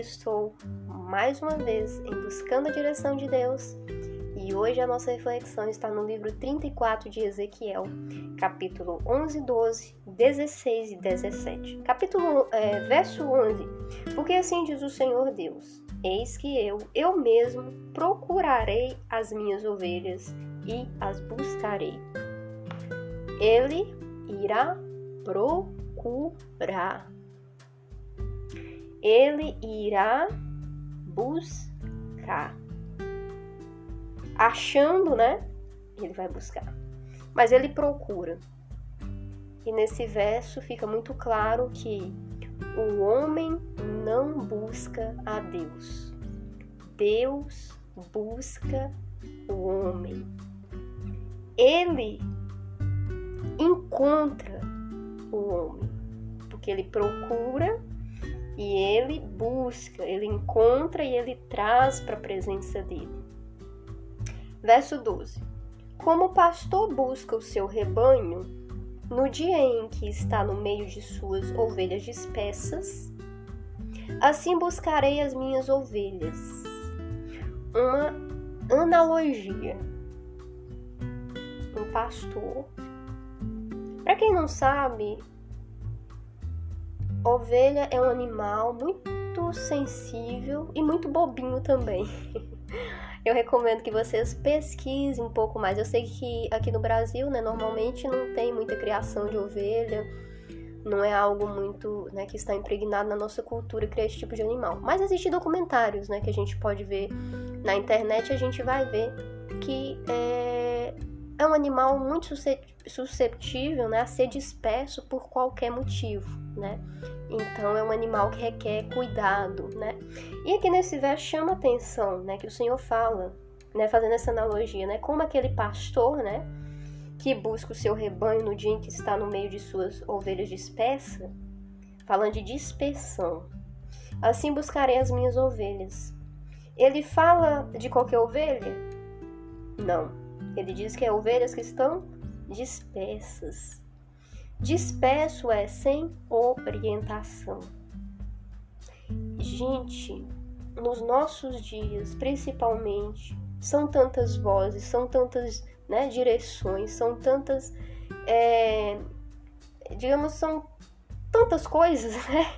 estou mais uma vez em Buscando a Direção de Deus e hoje a nossa reflexão está no livro 34 de Ezequiel, capítulo 11, 12, 16 e 17. Capítulo, é, verso 11: Porque assim diz o Senhor Deus: Eis que eu, eu mesmo, procurarei as minhas ovelhas e as buscarei. Ele irá procurar. Ele irá buscar achando, né? Ele vai buscar. Mas ele procura. E nesse verso fica muito claro que o homem não busca a Deus. Deus busca o homem. Ele encontra o homem, porque ele procura e ele busca, ele encontra e ele traz para a presença dele. Verso 12: Como o pastor busca o seu rebanho no dia em que está no meio de suas ovelhas dispersas, assim buscarei as minhas ovelhas. Uma analogia. Um pastor. Para quem não sabe, ovelha é um animal muito sensível e muito bobinho também. eu recomendo que vocês pesquisem um pouco mais. Eu sei que aqui no Brasil, né, normalmente não tem muita criação de ovelha, não é algo muito, né, que está impregnado na nossa cultura criar esse tipo de animal. Mas existem documentários, né, que a gente pode ver na internet, a gente vai ver que é, é um animal muito susceptível, né, a ser disperso por qualquer motivo, né? Então é um animal que requer cuidado, né? E aqui nesse verso chama atenção, né, que o Senhor fala, né, fazendo essa analogia, né, como aquele pastor, né, que busca o seu rebanho no dia em que está no meio de suas ovelhas dispersas, falando de dispersão. Assim buscarei as minhas ovelhas. Ele fala de qualquer ovelha? Não. Ele diz que é ovelhas que estão dispersas. Disperso é sem orientação. Gente, nos nossos dias, principalmente, são tantas vozes, são tantas né, direções, são tantas. É, digamos, são tantas coisas, né?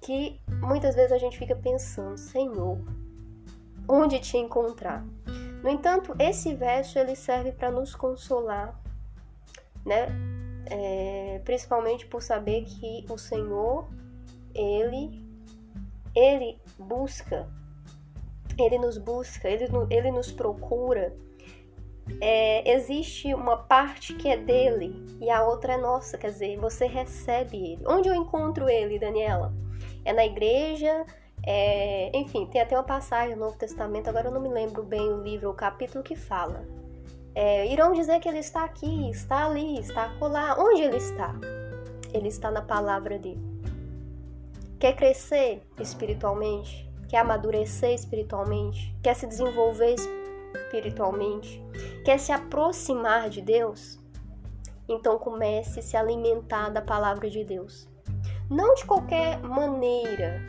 Que muitas vezes a gente fica pensando, Senhor, onde te encontrar? No entanto, esse verso ele serve para nos consolar, né? é, principalmente por saber que o Senhor, ele, ele busca, ele nos busca, ele, ele nos procura. É, existe uma parte que é dele e a outra é nossa, quer dizer, você recebe ele. Onde eu encontro ele, Daniela? É na igreja, é, enfim, tem até uma passagem no Novo Testamento, agora eu não me lembro bem o livro, o capítulo que fala é, irão dizer que ele está aqui, está ali, está acolá. Onde ele está? Ele está na palavra dele. Quer crescer espiritualmente? Quer amadurecer espiritualmente? Quer se desenvolver espiritualmente? Quer se aproximar de Deus? Então comece a se alimentar da palavra de Deus. Não de qualquer maneira,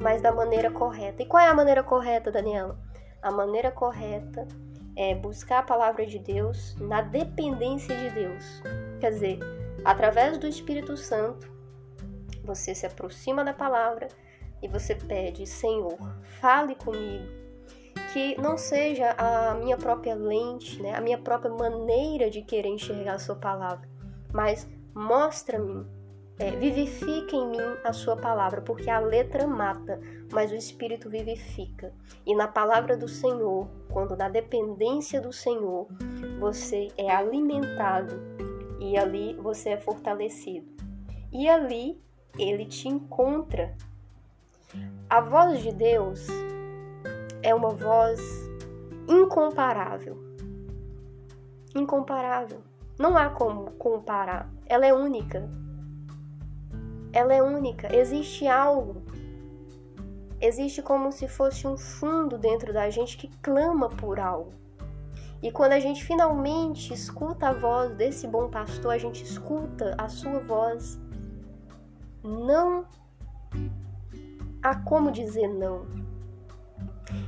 mas da maneira correta. E qual é a maneira correta, Daniela? A maneira correta é buscar a palavra de Deus na dependência de Deus. Quer dizer, através do Espírito Santo, você se aproxima da palavra e você pede: Senhor, fale comigo. Que não seja a minha própria lente, né, a minha própria maneira de querer enxergar a Sua palavra, mas mostra-me é, vivifica em mim a sua palavra, porque a letra mata, mas o espírito vivifica. E na palavra do Senhor, quando na dependência do Senhor, você é alimentado e ali você é fortalecido. E ali ele te encontra. A voz de Deus é uma voz incomparável. Incomparável. Não há como comparar. Ela é única ela é única. Existe algo, existe como se fosse um fundo dentro da gente que clama por algo. E quando a gente finalmente escuta a voz desse bom pastor, a gente escuta a sua voz, não há como dizer não.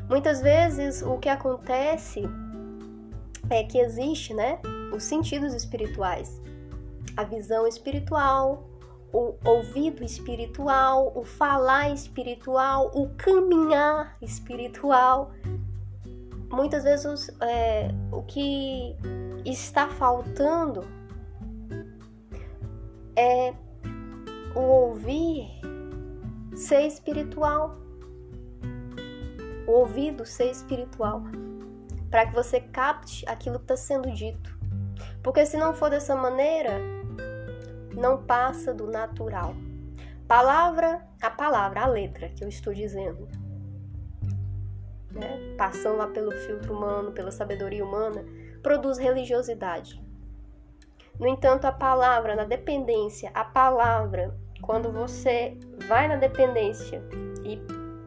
Muitas vezes o que acontece é que existe, né, os sentidos espirituais, a visão espiritual, o ouvido espiritual, o falar espiritual, o caminhar espiritual. Muitas vezes é, o que está faltando é o ouvir ser espiritual, o ouvido ser espiritual, para que você capte aquilo que está sendo dito. Porque se não for dessa maneira, não passa do natural. Palavra, a palavra, a letra que eu estou dizendo, né? passando lá pelo filtro humano, pela sabedoria humana, produz religiosidade. No entanto, a palavra na dependência, a palavra, quando você vai na dependência e,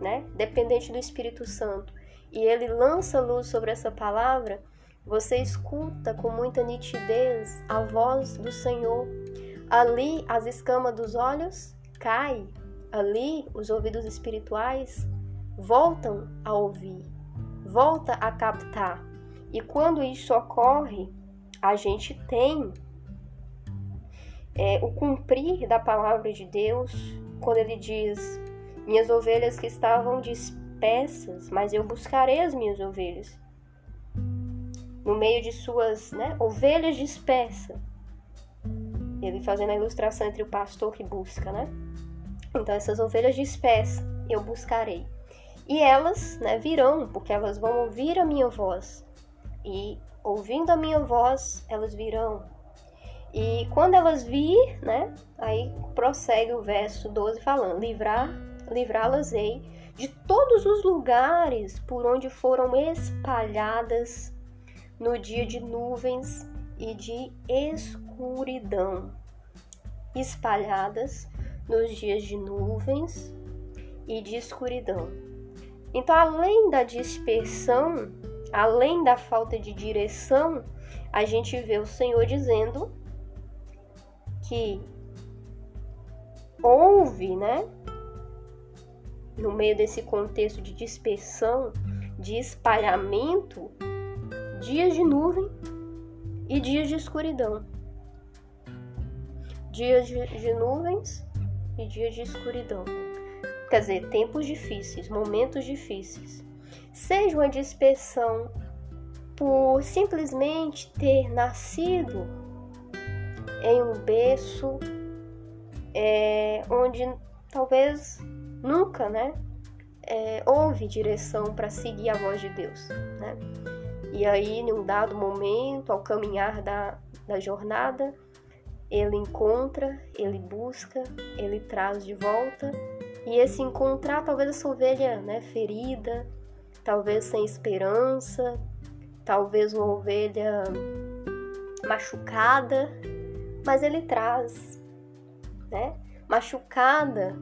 né, dependente do Espírito Santo, e ele lança luz sobre essa palavra, você escuta com muita nitidez a voz do Senhor. Ali as escamas dos olhos caem, ali os ouvidos espirituais voltam a ouvir, volta a captar. E quando isso ocorre, a gente tem é, o cumprir da palavra de Deus, quando ele diz: Minhas ovelhas que estavam dispersas, mas eu buscarei as minhas ovelhas. No meio de suas né, ovelhas dispersas. Ele fazendo a ilustração entre o pastor que busca, né? Então, essas ovelhas dispersas eu buscarei. E elas né, virão, porque elas vão ouvir a minha voz. E ouvindo a minha voz, elas virão e quando elas vir, né? Aí prossegue o verso 12 falando: livrar, livrá-las-ei de todos os lugares por onde foram espalhadas no dia de nuvens e de escuridão. Espalhadas nos dias de nuvens e de escuridão. Então, além da dispersão, além da falta de direção, a gente vê o Senhor dizendo que houve, né, no meio desse contexto de dispersão, de espalhamento, dias de nuvem e dias de escuridão. Dias de, nuvens e dias de escuridão. Quer dizer, tempos difíceis, momentos difíceis. Seja uma dispersão por simplesmente ter nascido em um berço é, onde talvez nunca, né, é, houve direção para seguir a voz de Deus, né? E aí, em um dado momento, ao caminhar da, da jornada, ele encontra, ele busca, ele traz de volta. E esse encontrar, talvez essa ovelha né, ferida, talvez sem esperança, talvez uma ovelha machucada, mas ele traz, né? Machucada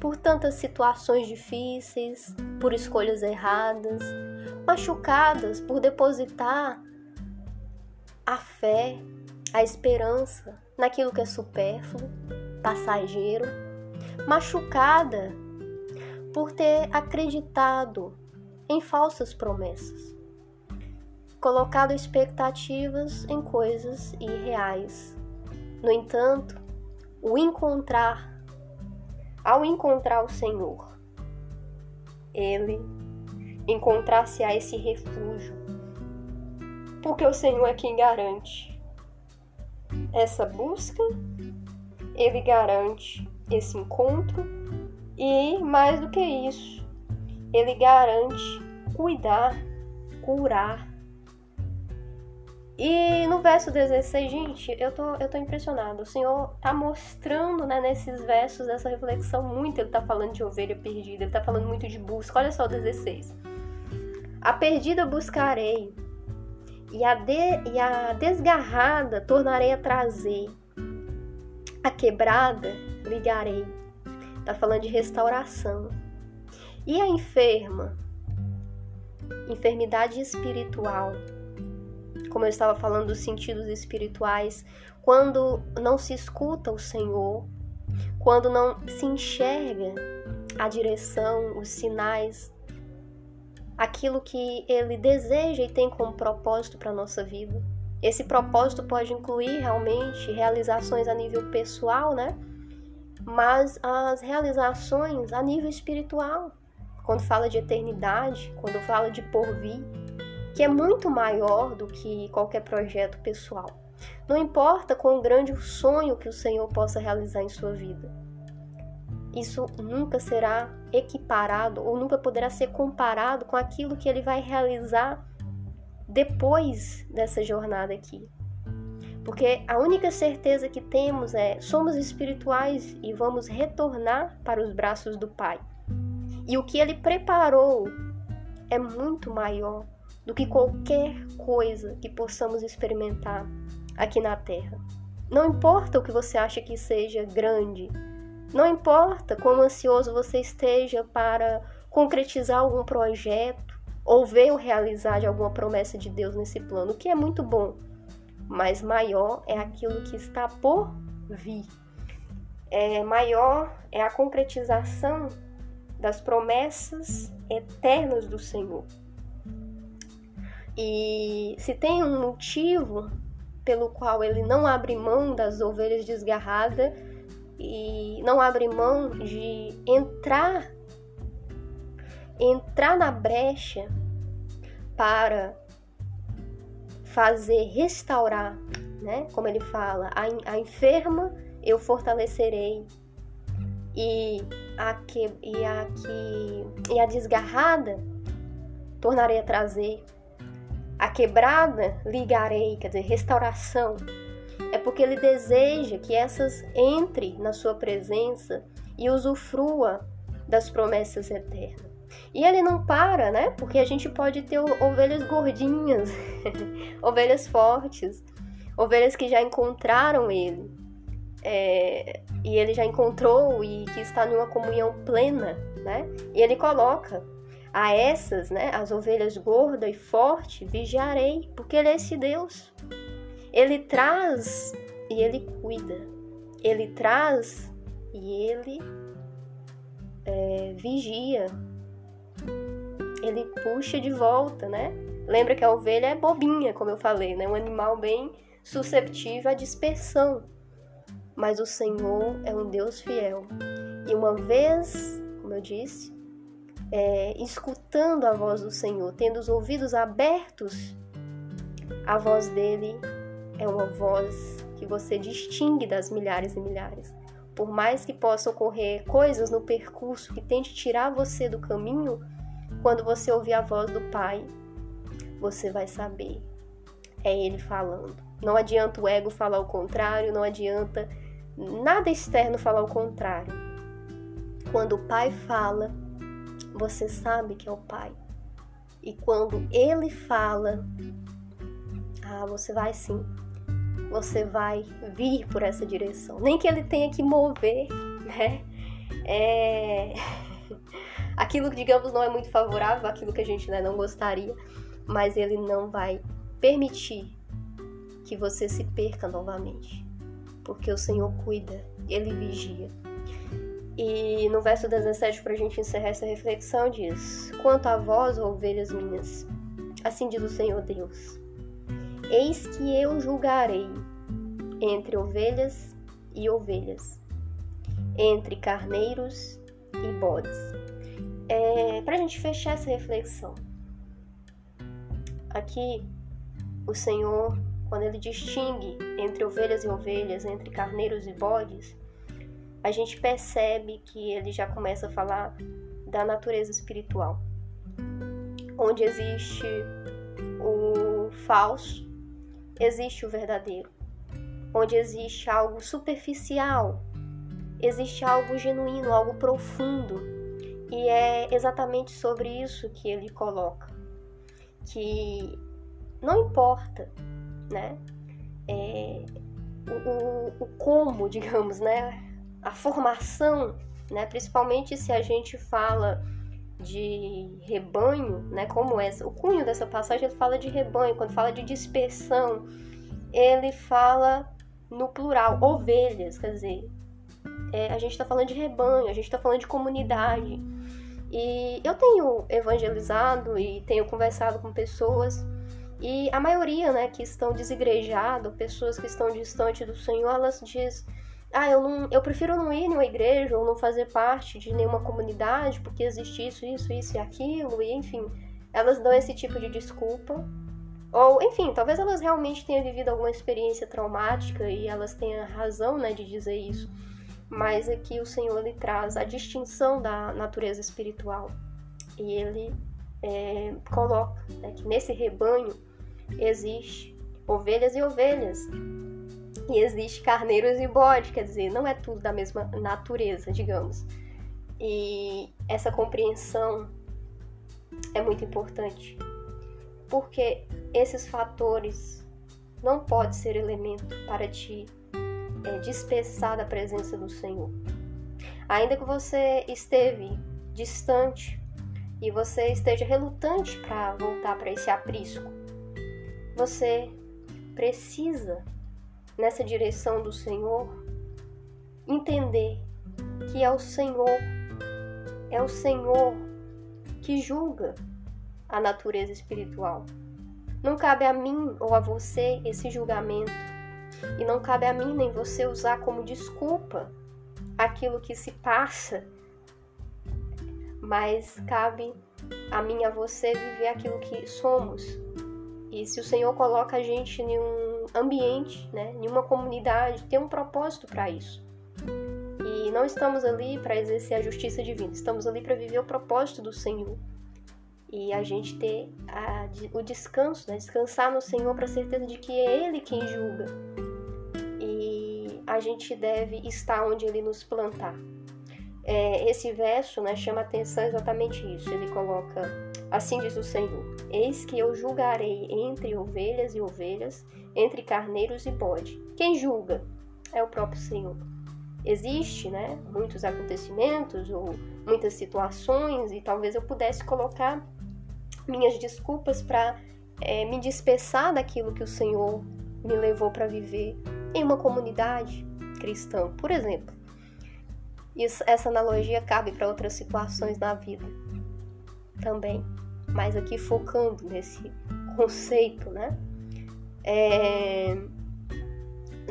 por tantas situações difíceis, por escolhas erradas, machucadas por depositar a fé, a esperança naquilo que é supérfluo, passageiro, machucada por ter acreditado em falsas promessas, colocado expectativas em coisas irreais. No entanto, o encontrar, ao encontrar o Senhor, ele encontrar-se a esse refúgio, porque o Senhor é quem garante essa busca, ele garante esse encontro e, mais do que isso, ele garante cuidar, curar, e no verso 16, gente, eu tô, eu tô impressionado. O Senhor tá mostrando, né, nesses versos, essa reflexão muito. Ele tá falando de ovelha perdida, ele tá falando muito de busca. Olha só o 16. A perdida buscarei, e a, de, e a desgarrada tornarei a trazer, a quebrada ligarei. Tá falando de restauração. E a enferma, enfermidade espiritual, como eu estava falando dos sentidos espirituais, quando não se escuta o Senhor, quando não se enxerga a direção, os sinais, aquilo que ele deseja e tem como propósito para a nossa vida. Esse propósito pode incluir realmente realizações a nível pessoal, né? Mas as realizações a nível espiritual, quando fala de eternidade, quando fala de porvir, que é muito maior do que qualquer projeto pessoal. Não importa quão grande o sonho que o Senhor possa realizar em sua vida. Isso nunca será equiparado ou nunca poderá ser comparado com aquilo que ele vai realizar depois dessa jornada aqui. Porque a única certeza que temos é somos espirituais e vamos retornar para os braços do Pai. E o que ele preparou é muito maior do que qualquer coisa que possamos experimentar aqui na Terra. Não importa o que você acha que seja grande, não importa quão ansioso você esteja para concretizar algum projeto, ou ver o realizar de alguma promessa de Deus nesse plano, o que é muito bom, mas maior é aquilo que está por vir. É, maior é a concretização das promessas eternas do Senhor. E se tem um motivo pelo qual ele não abre mão das ovelhas desgarradas e não abre mão de entrar entrar na brecha para fazer restaurar, né? Como ele fala, a, a enferma eu fortalecerei e a que e a que e a desgarrada tornarei a trazer. A quebrada ligarei, quer dizer, restauração. Porque ele deseja que essas entre na sua presença e usufrua das promessas eternas. E ele não para, né? Porque a gente pode ter ovelhas gordinhas, ovelhas fortes, ovelhas que já encontraram ele. É, e ele já encontrou e que está numa comunhão plena, né? E ele coloca a essas, né, as ovelhas gordas e fortes, vigiarei, porque ele é esse Deus. Ele traz e ele cuida. Ele traz e ele é, vigia ele puxa de volta, né? Lembra que a ovelha é bobinha, como eu falei, né? Um animal bem susceptível à dispersão. Mas o Senhor é um Deus fiel. E uma vez, como eu disse, é, escutando a voz do Senhor, tendo os ouvidos abertos, a voz dele é uma voz que você distingue das milhares e milhares. Por mais que possam ocorrer coisas no percurso que tente tirar você do caminho, quando você ouvir a voz do Pai, você vai saber. É Ele falando. Não adianta o ego falar o contrário, não adianta nada externo falar o contrário. Quando o Pai fala, você sabe que é o Pai. E quando Ele fala, ah, você vai sim. Você vai vir por essa direção. Nem que Ele tenha que mover, né? É aquilo que, digamos, não é muito favorável, aquilo que a gente né, não gostaria, mas ele não vai permitir que você se perca novamente, porque o Senhor cuida, ele vigia. E no verso 17, para a gente encerrar essa reflexão, diz: Quanto a vós, ovelhas minhas, assim diz o Senhor Deus: Eis que eu julgarei entre ovelhas e ovelhas, entre carneiros e bodes. É, para a gente fechar essa reflexão, aqui o Senhor, quando ele distingue entre ovelhas e ovelhas, entre carneiros e bodes, a gente percebe que ele já começa a falar da natureza espiritual, onde existe o falso, existe o verdadeiro, onde existe algo superficial, existe algo genuíno, algo profundo e é exatamente sobre isso que ele coloca, que não importa, né? É, o, o, como, digamos, né? A formação, né? Principalmente se a gente fala de rebanho, né? Como essa, o cunho dessa passagem ele fala de rebanho, quando fala de dispersão, ele fala no plural, ovelhas, quer dizer, é, a gente está falando de rebanho, a gente está falando de comunidade. E eu tenho evangelizado e tenho conversado com pessoas e a maioria, né, que estão desigrejadas, pessoas que estão distantes do Senhor, elas diz: "Ah, eu não, eu prefiro não ir em uma igreja ou não fazer parte de nenhuma comunidade porque existe isso, isso, isso e aquilo", e enfim, elas dão esse tipo de desculpa. Ou, enfim, talvez elas realmente tenham vivido alguma experiência traumática e elas tenham razão, né, de dizer isso. Mas aqui o Senhor ele traz a distinção da natureza espiritual e ele é, coloca né, que nesse rebanho existe ovelhas e ovelhas e existe carneiros e bode, quer dizer, não é tudo da mesma natureza, digamos. E essa compreensão é muito importante, porque esses fatores não podem ser elemento para te é, dispersar da presença do Senhor. Ainda que você esteve distante e você esteja relutante para voltar para esse aprisco, você precisa, nessa direção do Senhor, entender que é o Senhor, é o Senhor que julga a natureza espiritual. Não cabe a mim ou a você esse julgamento e não cabe a mim nem você usar como desculpa aquilo que se passa, mas cabe a mim e a você viver aquilo que somos. E se o Senhor coloca a gente em um ambiente, né, em uma comunidade, tem um propósito para isso. E não estamos ali para exercer a justiça divina, estamos ali para viver o propósito do Senhor. E a gente ter a, o descanso, né, descansar no Senhor para a certeza de que é Ele quem julga a gente deve estar onde ele nos plantar. É, esse verso né, chama atenção exatamente isso. Ele coloca: Assim diz o Senhor: Eis que eu julgarei entre ovelhas e ovelhas, entre carneiros e bode. Quem julga é o próprio Senhor. Existe, né, muitos acontecimentos ou muitas situações e talvez eu pudesse colocar minhas desculpas para é, me dispersar daquilo que o Senhor me levou para viver em uma comunidade cristã, por exemplo. Isso, essa analogia cabe para outras situações na vida também, mas aqui focando nesse conceito, né? É...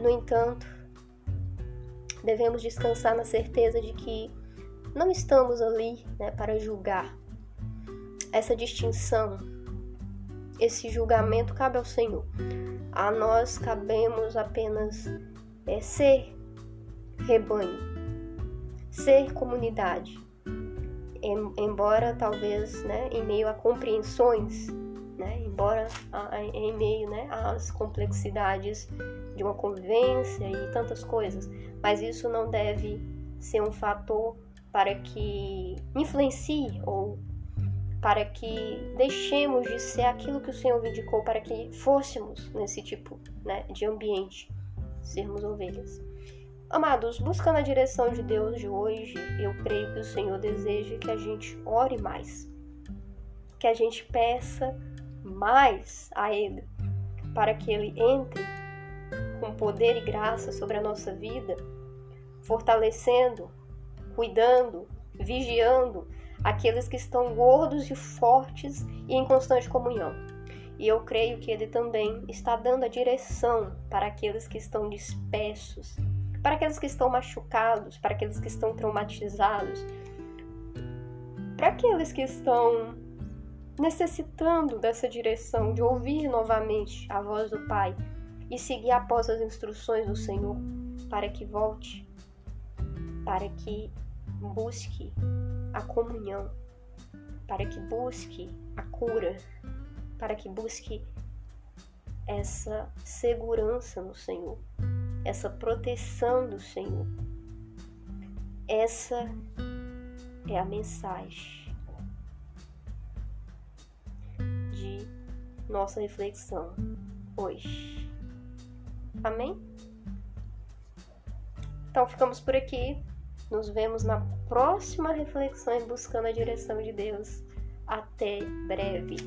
No entanto, devemos descansar na certeza de que não estamos ali né, para julgar. Essa distinção, esse julgamento cabe ao Senhor. A nós cabemos apenas é, ser rebanho, ser comunidade. Em, embora talvez né, em meio a compreensões, né, embora a, em meio né, às complexidades de uma convivência e tantas coisas, mas isso não deve ser um fator para que influencie ou para que deixemos de ser aquilo que o Senhor indicou para que fôssemos nesse tipo né, de ambiente, sermos ovelhas. Amados, buscando a direção de Deus de hoje, eu creio que o Senhor deseja que a gente ore mais, que a gente peça mais a Ele, para que Ele entre com poder e graça sobre a nossa vida, fortalecendo, cuidando, vigiando aqueles que estão gordos e fortes e em constante comunhão. E eu creio que Ele também está dando a direção para aqueles que estão dispersos, para aqueles que estão machucados, para aqueles que estão traumatizados, para aqueles que estão necessitando dessa direção, de ouvir novamente a voz do Pai e seguir após as instruções do Senhor, para que volte, para que busque a comunhão, para que busque a cura, para que busque essa segurança no Senhor, essa proteção do Senhor. Essa é a mensagem de nossa reflexão hoje. Amém? Então ficamos por aqui. Nos vemos na próxima reflexão em buscando a direção de Deus. Até breve.